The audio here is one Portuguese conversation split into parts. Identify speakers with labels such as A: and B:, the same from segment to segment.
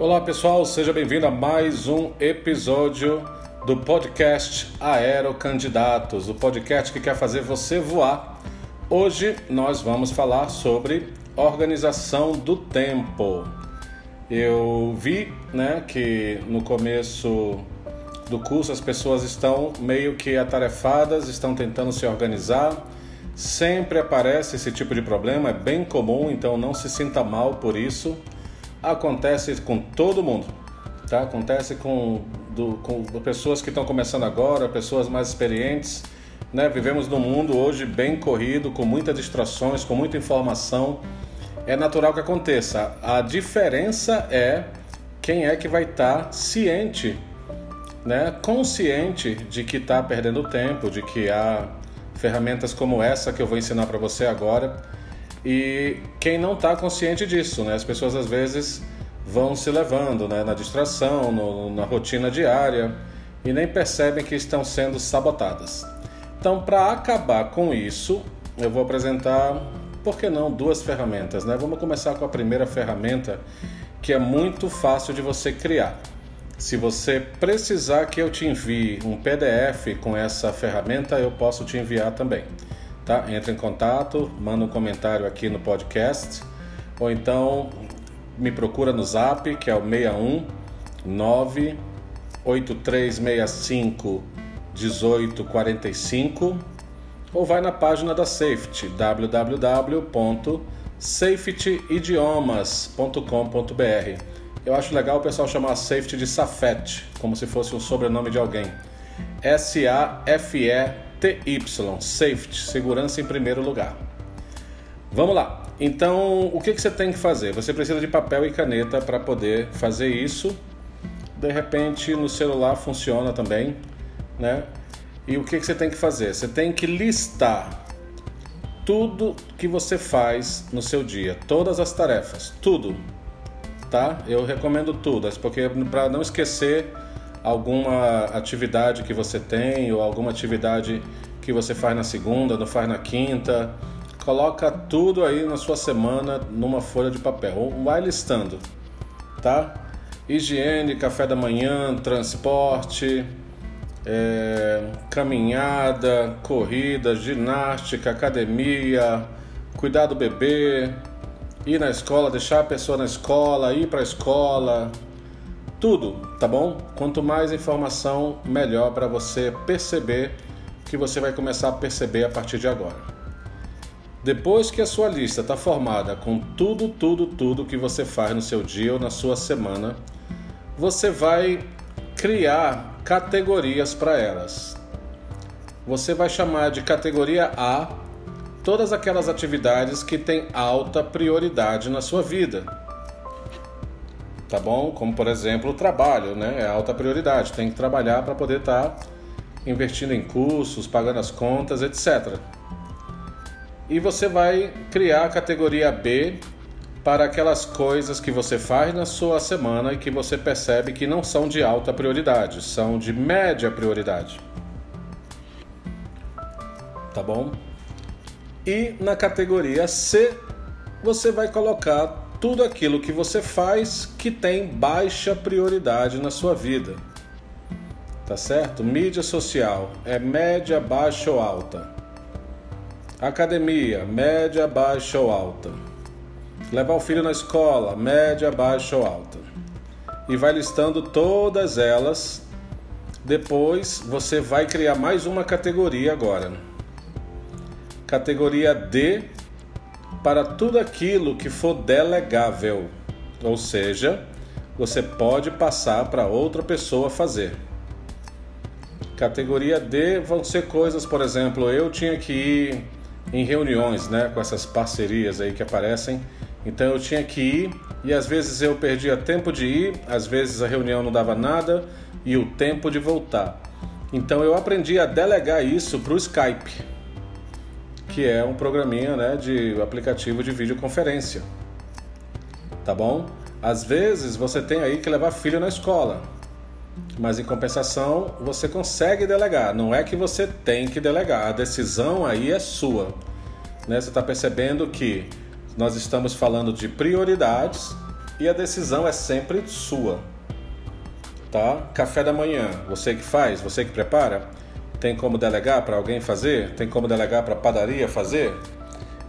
A: Olá pessoal, seja bem-vindo a mais um episódio do podcast Aerocandidatos, o podcast que quer fazer você voar. Hoje nós vamos falar sobre organização do tempo. Eu vi, né, que no começo do curso as pessoas estão meio que atarefadas, estão tentando se organizar. Sempre aparece esse tipo de problema, é bem comum, então não se sinta mal por isso. Acontece com todo mundo, tá? Acontece com, do, com pessoas que estão começando agora, pessoas mais experientes. Né? Vivemos num mundo hoje bem corrido, com muitas distrações, com muita informação. É natural que aconteça. A diferença é quem é que vai estar ciente né, consciente de que está perdendo tempo, de que há ferramentas como essa que eu vou ensinar para você agora. E quem não está consciente disso, né? As pessoas às vezes vão se levando né, na distração, no, na rotina diária e nem percebem que estão sendo sabotadas. Então, para acabar com isso, eu vou apresentar, por que não, duas ferramentas, né? Vamos começar com a primeira ferramenta, que é muito fácil de você criar. Se você precisar que eu te envie um PDF com essa ferramenta, eu posso te enviar também. Tá? Entre em contato, manda um comentário aqui no podcast ou então me procura no Zap, que é o 61 98365 1845 ou vai na página da Safety www.safetyidiomas.com.br eu acho legal o pessoal chamar a safety de Safety, como se fosse um sobrenome de alguém. S-A-F-E-T-Y, safety, segurança em primeiro lugar. Vamos lá. Então, o que, que você tem que fazer? Você precisa de papel e caneta para poder fazer isso. De repente, no celular funciona também, né? E o que, que você tem que fazer? Você tem que listar tudo que você faz no seu dia, todas as tarefas, tudo tá? Eu recomendo tudo, porque para não esquecer alguma atividade que você tem ou alguma atividade que você faz na segunda, não faz na quinta, coloca tudo aí na sua semana numa folha de papel, vai listando, tá? Higiene, café da manhã, transporte, é, caminhada, corrida, ginástica, academia, cuidar do bebê, ir na escola, deixar a pessoa na escola, ir para a escola, tudo, tá bom? Quanto mais informação, melhor para você perceber que você vai começar a perceber a partir de agora. Depois que a sua lista está formada com tudo, tudo, tudo que você faz no seu dia ou na sua semana, você vai criar categorias para elas. Você vai chamar de categoria A todas aquelas atividades que têm alta prioridade na sua vida. Tá bom? Como por exemplo o trabalho, né? É alta prioridade. Tem que trabalhar para poder estar tá investindo em cursos, pagando as contas, etc. E você vai criar a categoria B para aquelas coisas que você faz na sua semana e que você percebe que não são de alta prioridade, são de média prioridade. Tá bom? E na categoria C, você vai colocar tudo aquilo que você faz que tem baixa prioridade na sua vida. Tá certo? Mídia social é média, baixa ou alta. Academia, média, baixa ou alta. Levar o filho na escola, média, baixa ou alta. E vai listando todas elas. Depois você vai criar mais uma categoria agora Categoria D para tudo aquilo que for delegável, ou seja, você pode passar para outra pessoa fazer. Categoria D vão ser coisas, por exemplo, eu tinha que ir em reuniões, né, com essas parcerias aí que aparecem. Então eu tinha que ir e às vezes eu perdia tempo de ir, às vezes a reunião não dava nada e o tempo de voltar. Então eu aprendi a delegar isso para o Skype que é um programinha né, de aplicativo de videoconferência. Tá bom? Às vezes você tem aí que levar filho na escola, mas em compensação você consegue delegar. Não é que você tem que delegar, a decisão aí é sua. Né? Você está percebendo que nós estamos falando de prioridades e a decisão é sempre sua. Tá? Café da manhã, você que faz, você que prepara, tem como delegar para alguém fazer? Tem como delegar para padaria fazer?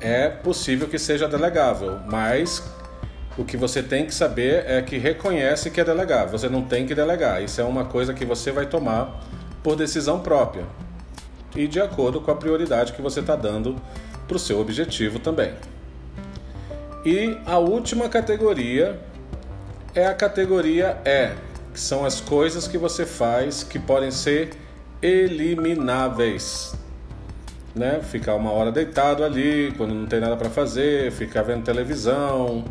A: É possível que seja delegável, mas o que você tem que saber é que reconhece que é delegável. Você não tem que delegar. Isso é uma coisa que você vai tomar por decisão própria e de acordo com a prioridade que você está dando para o seu objetivo também. E a última categoria é a categoria E, que são as coisas que você faz que podem ser elimináveis. Né? Ficar uma hora deitado ali, quando não tem nada para fazer, ficar vendo televisão,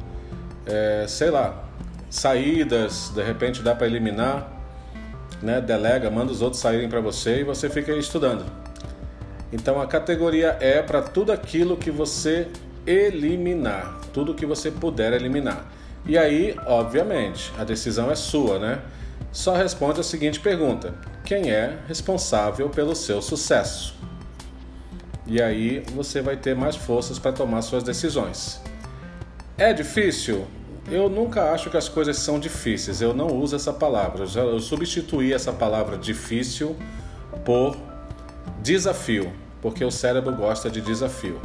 A: é, sei lá, saídas, de repente dá para eliminar, né? Delega, manda os outros saírem para você e você fica estudando. Então a categoria é para tudo aquilo que você eliminar, tudo que você puder eliminar. E aí, obviamente, a decisão é sua, né? Só responde a seguinte pergunta: quem é responsável pelo seu sucesso? E aí você vai ter mais forças para tomar suas decisões. É difícil? Eu nunca acho que as coisas são difíceis. Eu não uso essa palavra. Eu substituí essa palavra difícil por desafio, porque o cérebro gosta de desafio.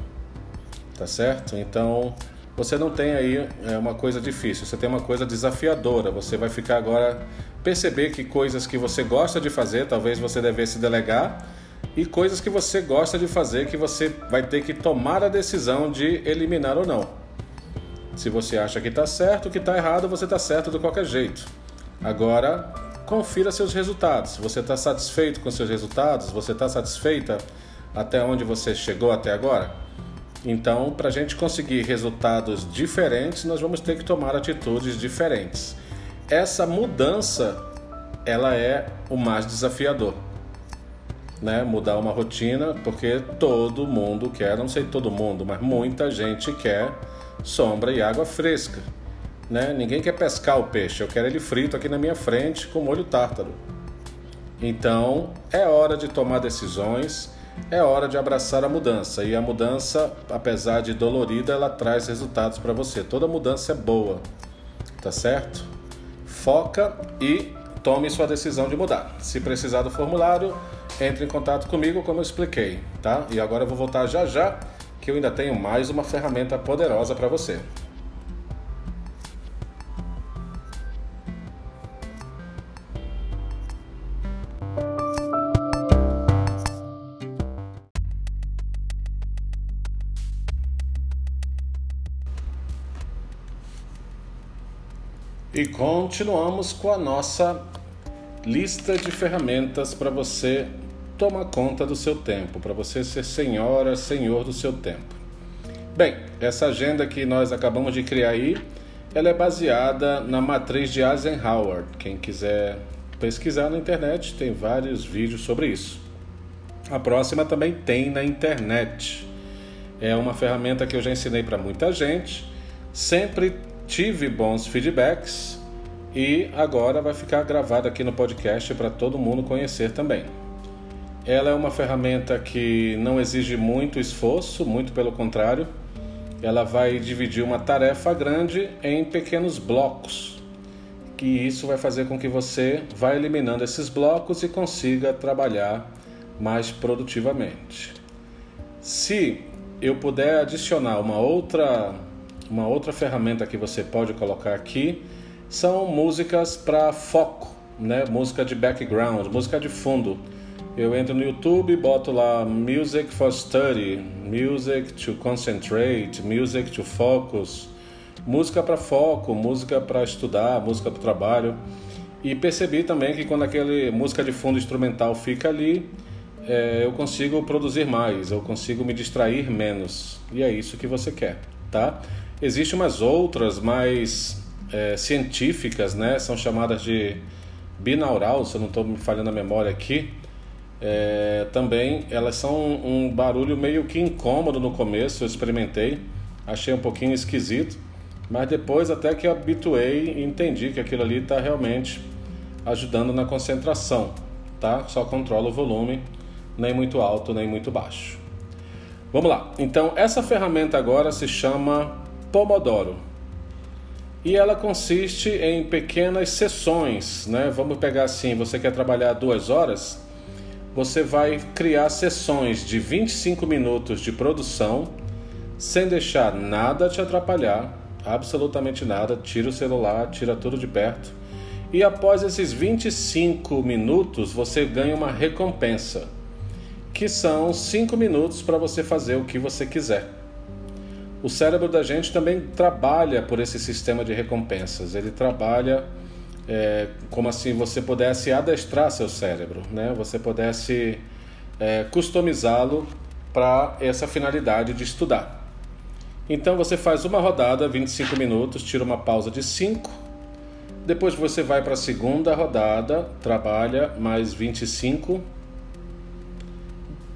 A: Tá certo? Então, você não tem aí é, uma coisa difícil, você tem uma coisa desafiadora. Você vai ficar agora perceber que coisas que você gosta de fazer, talvez você devesse delegar, e coisas que você gosta de fazer que você vai ter que tomar a decisão de eliminar ou não. Se você acha que está certo, que está errado, você está certo de qualquer jeito. Agora, confira seus resultados. Você está satisfeito com seus resultados? Você está satisfeita até onde você chegou até agora? Então, para a gente conseguir resultados diferentes, nós vamos ter que tomar atitudes diferentes. Essa mudança, ela é o mais desafiador. Né? Mudar uma rotina, porque todo mundo quer, não sei todo mundo, mas muita gente quer sombra e água fresca. Né? Ninguém quer pescar o peixe, eu quero ele frito aqui na minha frente com molho tártaro. Então é hora de tomar decisões, é hora de abraçar a mudança. E a mudança, apesar de dolorida, ela traz resultados para você. Toda mudança é boa, tá certo? Foca e tome sua decisão de mudar. Se precisar do formulário, entre em contato comigo, como eu expliquei, tá? E agora eu vou voltar já já que eu ainda tenho mais uma ferramenta poderosa para você. E continuamos com a nossa lista de ferramentas para você toma conta do seu tempo, para você ser senhora, senhor do seu tempo. Bem, essa agenda que nós acabamos de criar aí, ela é baseada na matriz de Eisenhower. Quem quiser pesquisar na internet, tem vários vídeos sobre isso. A próxima também tem na internet. É uma ferramenta que eu já ensinei para muita gente, sempre tive bons feedbacks e agora vai ficar gravada aqui no podcast para todo mundo conhecer também. Ela é uma ferramenta que não exige muito esforço, muito pelo contrário. Ela vai dividir uma tarefa grande em pequenos blocos. E isso vai fazer com que você vá eliminando esses blocos e consiga trabalhar mais produtivamente. Se eu puder adicionar uma outra uma outra ferramenta que você pode colocar aqui são músicas para foco, né? Música de background, música de fundo eu entro no YouTube, boto lá Music for Study, Music to Concentrate, Music to Focus, música para foco, música para estudar, música para trabalho. E percebi também que quando aquele música de fundo instrumental fica ali, é, eu consigo produzir mais, eu consigo me distrair menos. E é isso que você quer, tá? Existem umas outras mais é, científicas, né? São chamadas de binaural, se eu não estou me falhando a memória aqui é, também elas são um, barulho meio que incômodo no começo, eu experimentei, achei um pouquinho esquisito, mas depois até que habituei e entendi que aquilo ali está realmente ajudando na concentração, tá? Só controla o volume, nem muito alto nem muito baixo. Vamos lá. Então essa ferramenta agora se chama Pomodoro. E ela consiste em pequenas sessões, né? Vamos pegar assim, você quer trabalhar duas horas, você vai criar sessões de 25 minutos de produção, sem deixar nada te atrapalhar, absolutamente nada. Tira o celular, tira tudo de perto. E após esses 25 minutos, você ganha uma recompensa, que são 5 minutos para você fazer o que você quiser. O cérebro da gente também trabalha por esse sistema de recompensas. Ele trabalha é, como assim você pudesse adestrar seu cérebro, né? Você pudesse é, customizá-lo para essa finalidade de estudar. Então você faz uma rodada, 25 minutos, tira uma pausa de 5. Depois você vai para a segunda rodada, trabalha mais 25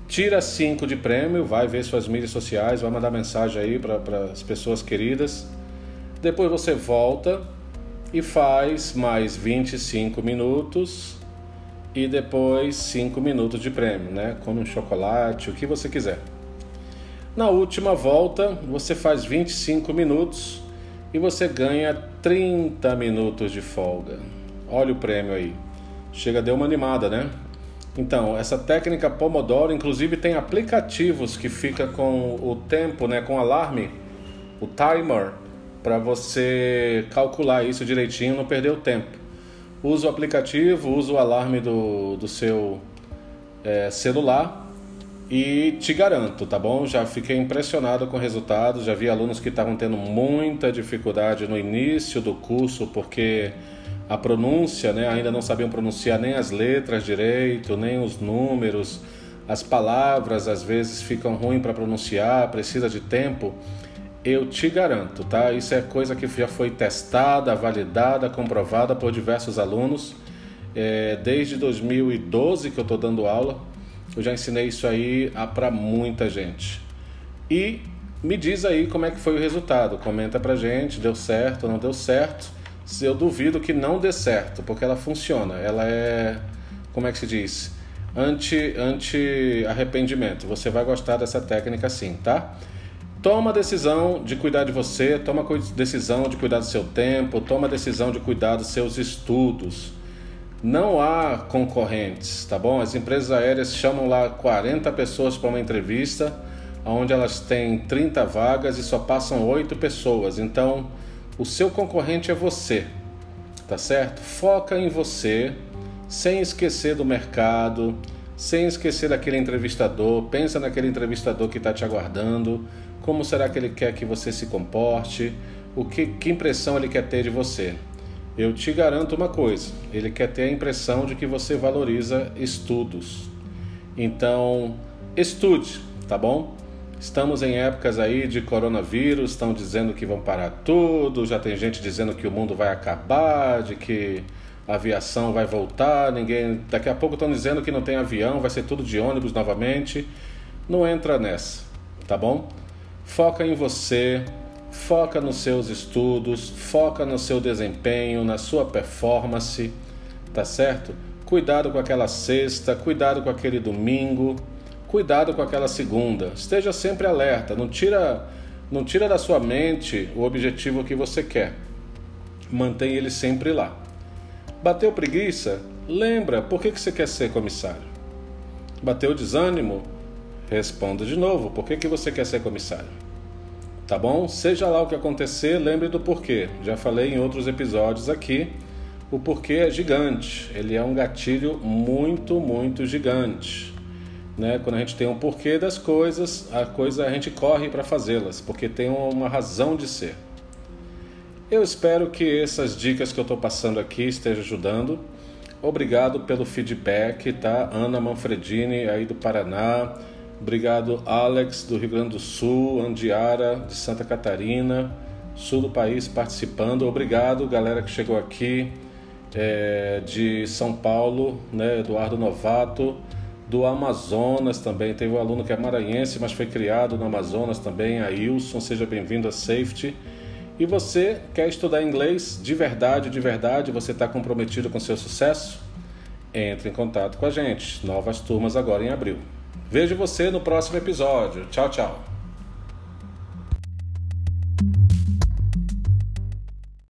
A: tira 5 de prêmio, vai ver suas mídias sociais, vai mandar mensagem aí para as pessoas queridas. Depois você volta e faz mais 25 minutos e depois 5 minutos de prêmio, né? Come um chocolate, o que você quiser. Na última volta, você faz 25 minutos e você ganha 30 minutos de folga. Olha o prêmio aí. Chega, deu uma animada, né? Então, essa técnica Pomodoro, inclusive tem aplicativos que fica com o tempo, né, com alarme, o timer, para você calcular isso direitinho, não perder o tempo. Usa o aplicativo, usa o alarme do, do seu é, celular e te garanto, tá bom? Já fiquei impressionado com o resultado, já vi alunos que estavam tendo muita dificuldade no início do curso porque a pronúncia, né? ainda não sabiam pronunciar nem as letras direito, nem os números, as palavras às vezes ficam ruins para pronunciar, precisa de tempo. Eu te garanto, tá? Isso é coisa que já foi testada, validada, comprovada por diversos alunos. É, desde 2012 que eu estou dando aula, eu já ensinei isso aí para muita gente. E me diz aí como é que foi o resultado. Comenta pra gente, deu certo, não deu certo eu duvido que não dê certo, porque ela funciona. Ela é, como é que se diz? Anti, anti arrependimento. Você vai gostar dessa técnica sim, tá? Toma a decisão de cuidar de você, toma a decisão de cuidar do seu tempo, toma a decisão de cuidar dos seus estudos. Não há concorrentes, tá bom? As empresas aéreas chamam lá 40 pessoas para uma entrevista, onde elas têm 30 vagas e só passam 8 pessoas. Então, o seu concorrente é você, tá certo? Foca em você, sem esquecer do mercado, sem esquecer daquele entrevistador. Pensa naquele entrevistador que está te aguardando. Como será que ele quer que você se comporte? O que, que impressão ele quer ter de você? Eu te garanto uma coisa: ele quer ter a impressão de que você valoriza estudos. Então, estude, tá bom? Estamos em épocas aí de coronavírus, estão dizendo que vão parar tudo, já tem gente dizendo que o mundo vai acabar, de que a aviação vai voltar, ninguém, daqui a pouco estão dizendo que não tem avião, vai ser tudo de ônibus novamente. Não entra nessa, tá bom? Foca em você, foca nos seus estudos, foca no seu desempenho, na sua performance, tá certo? Cuidado com aquela sexta, cuidado com aquele domingo Cuidado com aquela segunda. Esteja sempre alerta. Não tira, não tira da sua mente o objetivo que você quer. Mantém ele sempre lá. Bateu preguiça? Lembra por que, que você quer ser comissário. Bateu desânimo? Responda de novo. Por que, que você quer ser comissário? Tá bom? Seja lá o que acontecer, lembre do porquê. Já falei em outros episódios aqui. O porquê é gigante. Ele é um gatilho muito, muito gigante. Né? Quando a gente tem um porquê das coisas, a coisa a gente corre para fazê-las, porque tem uma razão de ser. Eu espero que essas dicas que eu estou passando aqui estejam ajudando. Obrigado pelo feedback, tá? Ana Manfredini aí do Paraná. Obrigado Alex do Rio Grande do Sul, Andiara de Santa Catarina, sul do país participando. Obrigado galera que chegou aqui é, de São Paulo, né? Eduardo Novato do Amazonas também. Teve um aluno que é maranhense, mas foi criado no Amazonas também, a Wilson. Seja bem-vindo a Safety. E você quer estudar inglês de verdade, de verdade? Você está comprometido com seu sucesso? Entre em contato com a gente. Novas turmas agora em abril. Vejo você no próximo episódio. Tchau, tchau.